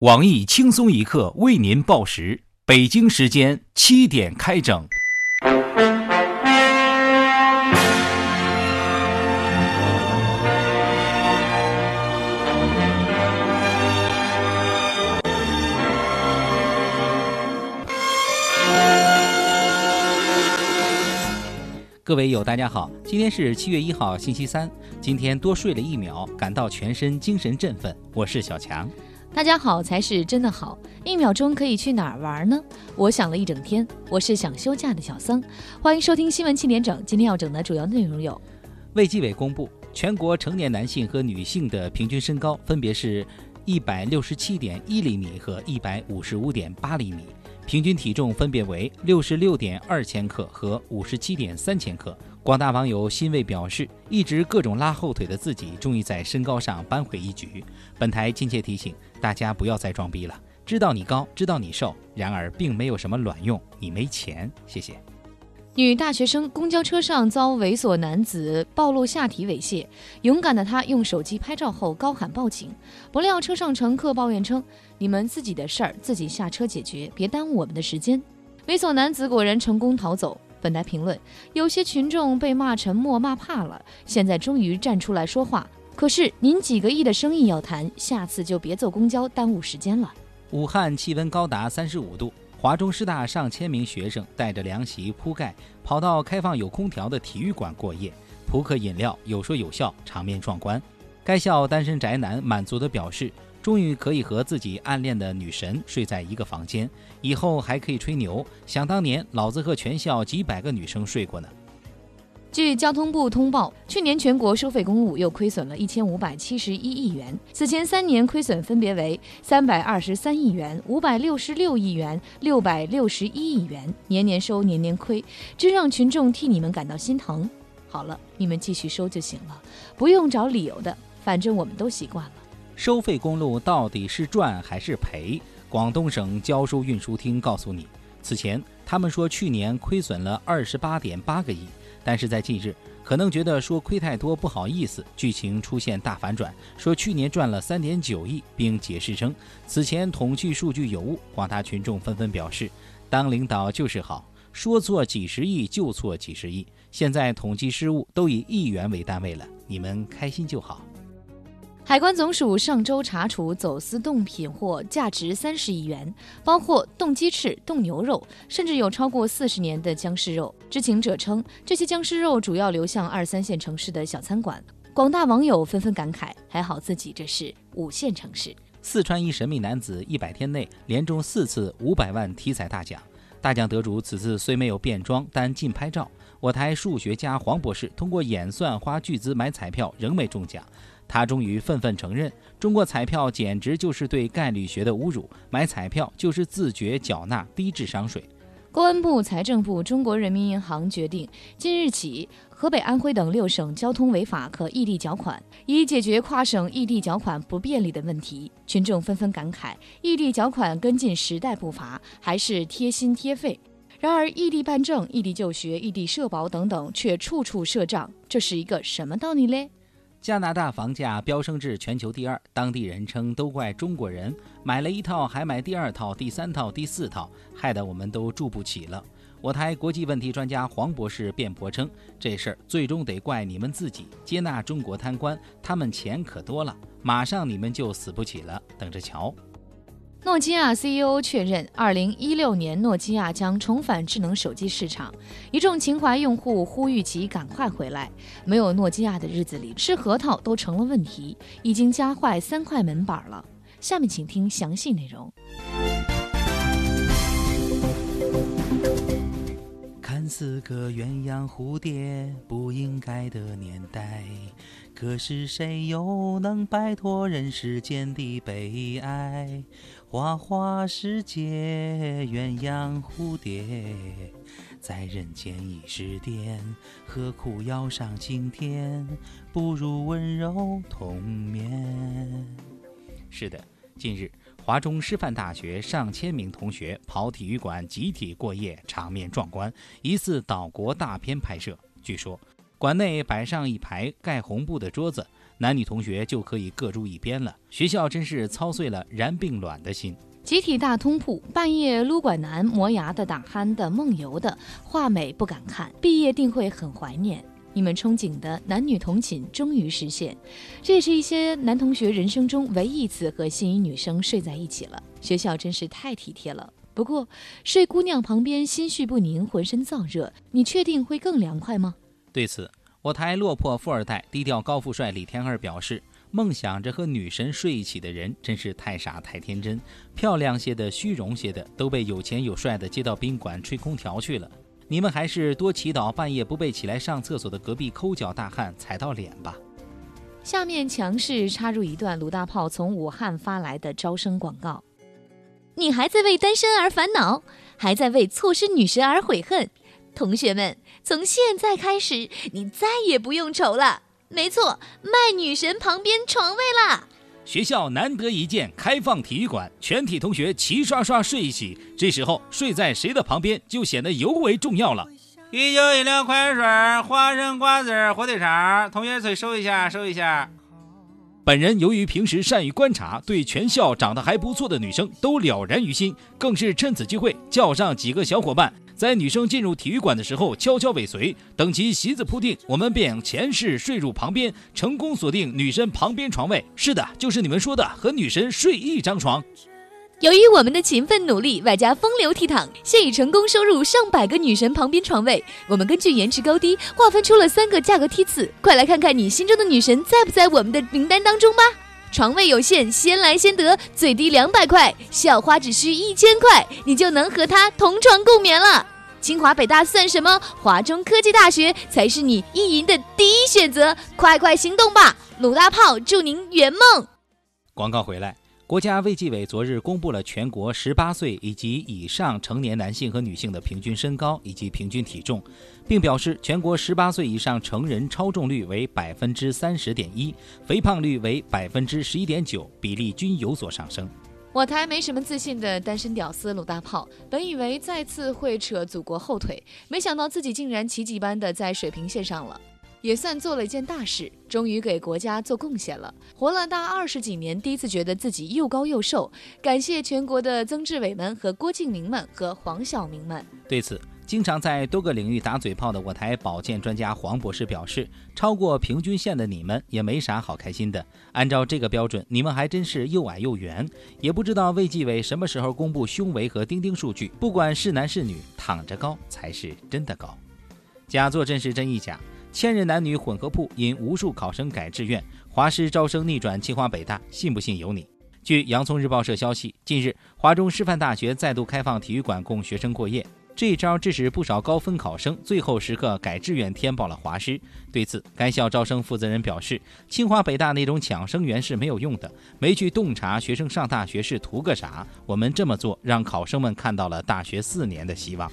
网易轻松一刻为您报时，北京时间七点开整。各位友，大家好，今天是七月一号，星期三。今天多睡了一秒，感到全身精神振奋。我是小强。大家好才是真的好，一秒钟可以去哪儿玩呢？我想了一整天，我是想休假的小桑。欢迎收听新闻七点整，今天要整的主要内容有：卫计委公布，全国成年男性和女性的平均身高分别是一百六十七点一厘米和一百五十五点八厘米，平均体重分别为六十六点二千克和五十七点三千克。广大网友欣慰表示，一直各种拉后腿的自己，终于在身高上扳回一局。本台亲切提醒大家，不要再装逼了。知道你高，知道你瘦，然而并没有什么卵用，你没钱。谢谢。女大学生公交车上遭猥琐男子暴露下体猥亵，勇敢的她用手机拍照后高喊报警，不料车上乘客抱怨称：“你们自己的事儿自己下车解决，别耽误我们的时间。”猥琐男子果然成功逃走。本台评论：有些群众被骂沉默、骂怕了，现在终于站出来说话。可是您几个亿的生意要谈，下次就别坐公交耽误时间了。武汉气温高达三十五度，华中师大上千名学生带着凉席铺盖，跑到开放有空调的体育馆过夜，扑克饮料，有说有笑，场面壮观。该校单身宅男满足地表示。终于可以和自己暗恋的女神睡在一个房间，以后还可以吹牛。想当年，老子和全校几百个女生睡过呢。据交通部通报，去年全国收费公路又亏损了一千五百七十一亿元，此前三年亏损分别为三百二十三亿元、五百六十六亿元、六百六十一亿元，年年收，年年亏，真让群众替你们感到心疼。好了，你们继续收就行了，不用找理由的，反正我们都习惯了。收费公路到底是赚还是赔？广东省交收运输厅告诉你，此前他们说去年亏损了二十八点八个亿，但是在近日可能觉得说亏太多不好意思，剧情出现大反转，说去年赚了三点九亿，并解释称此前统计数据有误。广大群众纷纷表示，当领导就是好，说错几十亿就错几十亿，现在统计失误都以亿元为单位了，你们开心就好。海关总署上周查处走私冻品货价值三十亿元，包括冻鸡翅、冻牛肉，甚至有超过四十年的僵尸肉。知情者称，这些僵尸肉主要流向二三线城市的小餐馆。广大网友纷纷感慨：还好自己这是五线城市。四川一神秘男子一百天内连中四次五百万体彩大奖，大奖得主此次虽没有变装，但近拍照。我台数学家黄博士通过演算花巨资买彩票，仍没中奖。他终于愤愤承认，中国彩票简直就是对概率学的侮辱，买彩票就是自觉缴纳低智商税。公安部、财政部、中国人民银行决定，今日起，河北、安徽等六省交通违法可异地缴款，以解决跨省异地缴款不便利的问题。群众纷纷感慨：异地缴款跟进时代步伐，还是贴心贴肺。然而，异地办证、异地就学、异地社保等等，却处处设障，这是一个什么道理嘞？加拿大房价飙升至全球第二，当地人称都怪中国人，买了一套还买第二套、第三套、第四套，害得我们都住不起了。我台国际问题专家黄博士辩驳称，这事儿最终得怪你们自己，接纳中国贪官，他们钱可多了，马上你们就死不起了，等着瞧。诺基亚 CEO 确认，二零一六年诺基亚将重返智能手机市场。一众情怀用户呼吁其赶快回来。没有诺基亚的日子里，吃核桃都成了问题，已经夹坏三块门板了。下面请听详细内容。看似个鸳鸯蝴蝶不应该的年代，可是谁又能摆脱人世间的悲哀？花花世界，鸳鸯蝴蝶，在人间已是癫，何苦要上青天？不如温柔同眠。是的，近日华中师范大学上千名同学跑体育馆集体过夜，场面壮观，疑似岛国大片拍摄。据说，馆内摆上一排盖红布的桌子。男女同学就可以各住一边了。学校真是操碎了燃并卵的心。集体大通铺，半夜撸管男、磨牙的、打鼾的、梦游的，画美不敢看，毕业定会很怀念。你们憧憬的男女同寝终于实现，这也是一些男同学人生中唯一一次和心仪女生睡在一起了。学校真是太体贴了。不过，睡姑娘旁边心绪不宁，浑身燥热，你确定会更凉快吗？对此，我台落魄富二代、低调高富帅李天二表示。梦想着和女神睡一起的人真是太傻太天真，漂亮些的、虚荣些的都被有钱有帅的接到宾馆吹空调去了。你们还是多祈祷半夜不被起来上厕所的隔壁抠脚大汉踩到脸吧。下面强势插入一段鲁大炮从武汉发来的招生广告：你还在为单身而烦恼，还在为错失女神而悔恨？同学们，从现在开始，你再也不用愁了。没错，卖女神旁边床位啦！学校难得一见开放体育馆，全体同学齐刷刷睡一起。这时候睡在谁的旁边就显得尤为重要了。啤酒、饮料、矿泉水、花生、瓜子、火腿肠，同学嘴收一下，收一下。本人由于平时善于观察，对全校长得还不错的女生都了然于心，更是趁此机会叫上几个小伙伴。在女生进入体育馆的时候，悄悄尾随，等其席子铺定，我们便前世睡入旁边，成功锁定女神旁边床位。是的，就是你们说的和女神睡一张床。由于我们的勤奋努力，外加风流倜傥，现已成功收入上百个女神旁边床位。我们根据颜值高低划分出了三个价格梯次，快来看看你心中的女神在不在我们的名单当中吧。床位有限，先来先得，最低两百块，校花只需一千块，你就能和她同床共眠了。清华北大算什么？华中科技大学才是你意淫的第一选择，快快行动吧！鲁大炮祝您圆梦。广告回来，国家卫计委昨日公布了全国十八岁以及以上成年男性和女性的平均身高以及平均体重。并表示，全国十八岁以上成人超重率为百分之三十点一，肥胖率为百分之十一点九，比例均有所上升。我台没什么自信的单身屌丝鲁大炮，本以为再次会扯祖国后腿，没想到自己竟然奇迹般的在水平线上了，也算做了一件大事，终于给国家做贡献了。活了大二十几年，第一次觉得自己又高又瘦，感谢全国的曾志伟们和郭敬明们和黄晓明们。对此。经常在多个领域打嘴炮的我台保健专家黄博士表示：“超过平均线的你们也没啥好开心的。按照这个标准，你们还真是又矮又圆。也不知道卫计委什么时候公布胸围和钉钉数据。不管是男是女，躺着高才是真的高。假作真是真亦假。千人男女混合铺引无数考生改志愿，华师招生逆转清华北大，信不信由你。”据洋葱日报社消息，近日华中师范大学再度开放体育馆供学生过夜。这一招致使不少高分考生最后时刻改志愿填报了华师。对此，该校招生负责人表示：“清华北大那种抢生源是没有用的，没去洞察学生上大学是图个啥。我们这么做，让考生们看到了大学四年的希望。”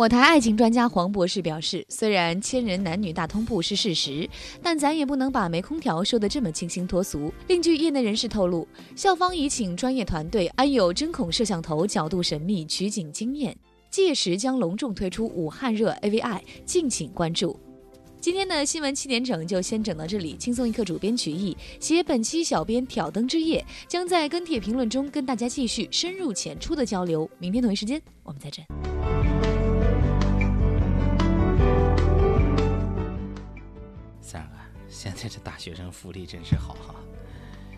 我台爱情专家黄博士表示：“虽然千人男女大通铺是事实，但咱也不能把没空调说得这么清新脱俗。”另据业内人士透露，校方已请专业团队安有针孔摄像头，角度神秘，取景惊艳。届时将隆重推出武汉热 AVI，敬请关注。今天的新闻七点整就先整到这里，轻松一刻主编曲艺，写本期小编挑灯之夜，将在跟帖评论中跟大家继续深入浅出的交流。明天同一时间我们再整。现在这大学生福利真是好哈，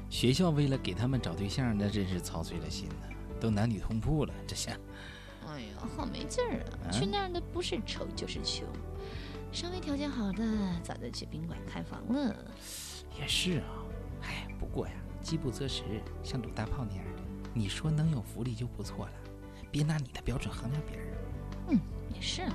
学校为了给他们找对象，那真是操碎了心呢，都男女通铺了，这下。哎呀，好没劲儿啊！去那儿的不是丑就是穷，稍微条件好的早就去宾馆开房了。也是啊，哎，不过呀，饥不择食，像鲁大炮那样的，你说能有福利就不错了，别拿你的标准衡量别人。嗯，也是啊。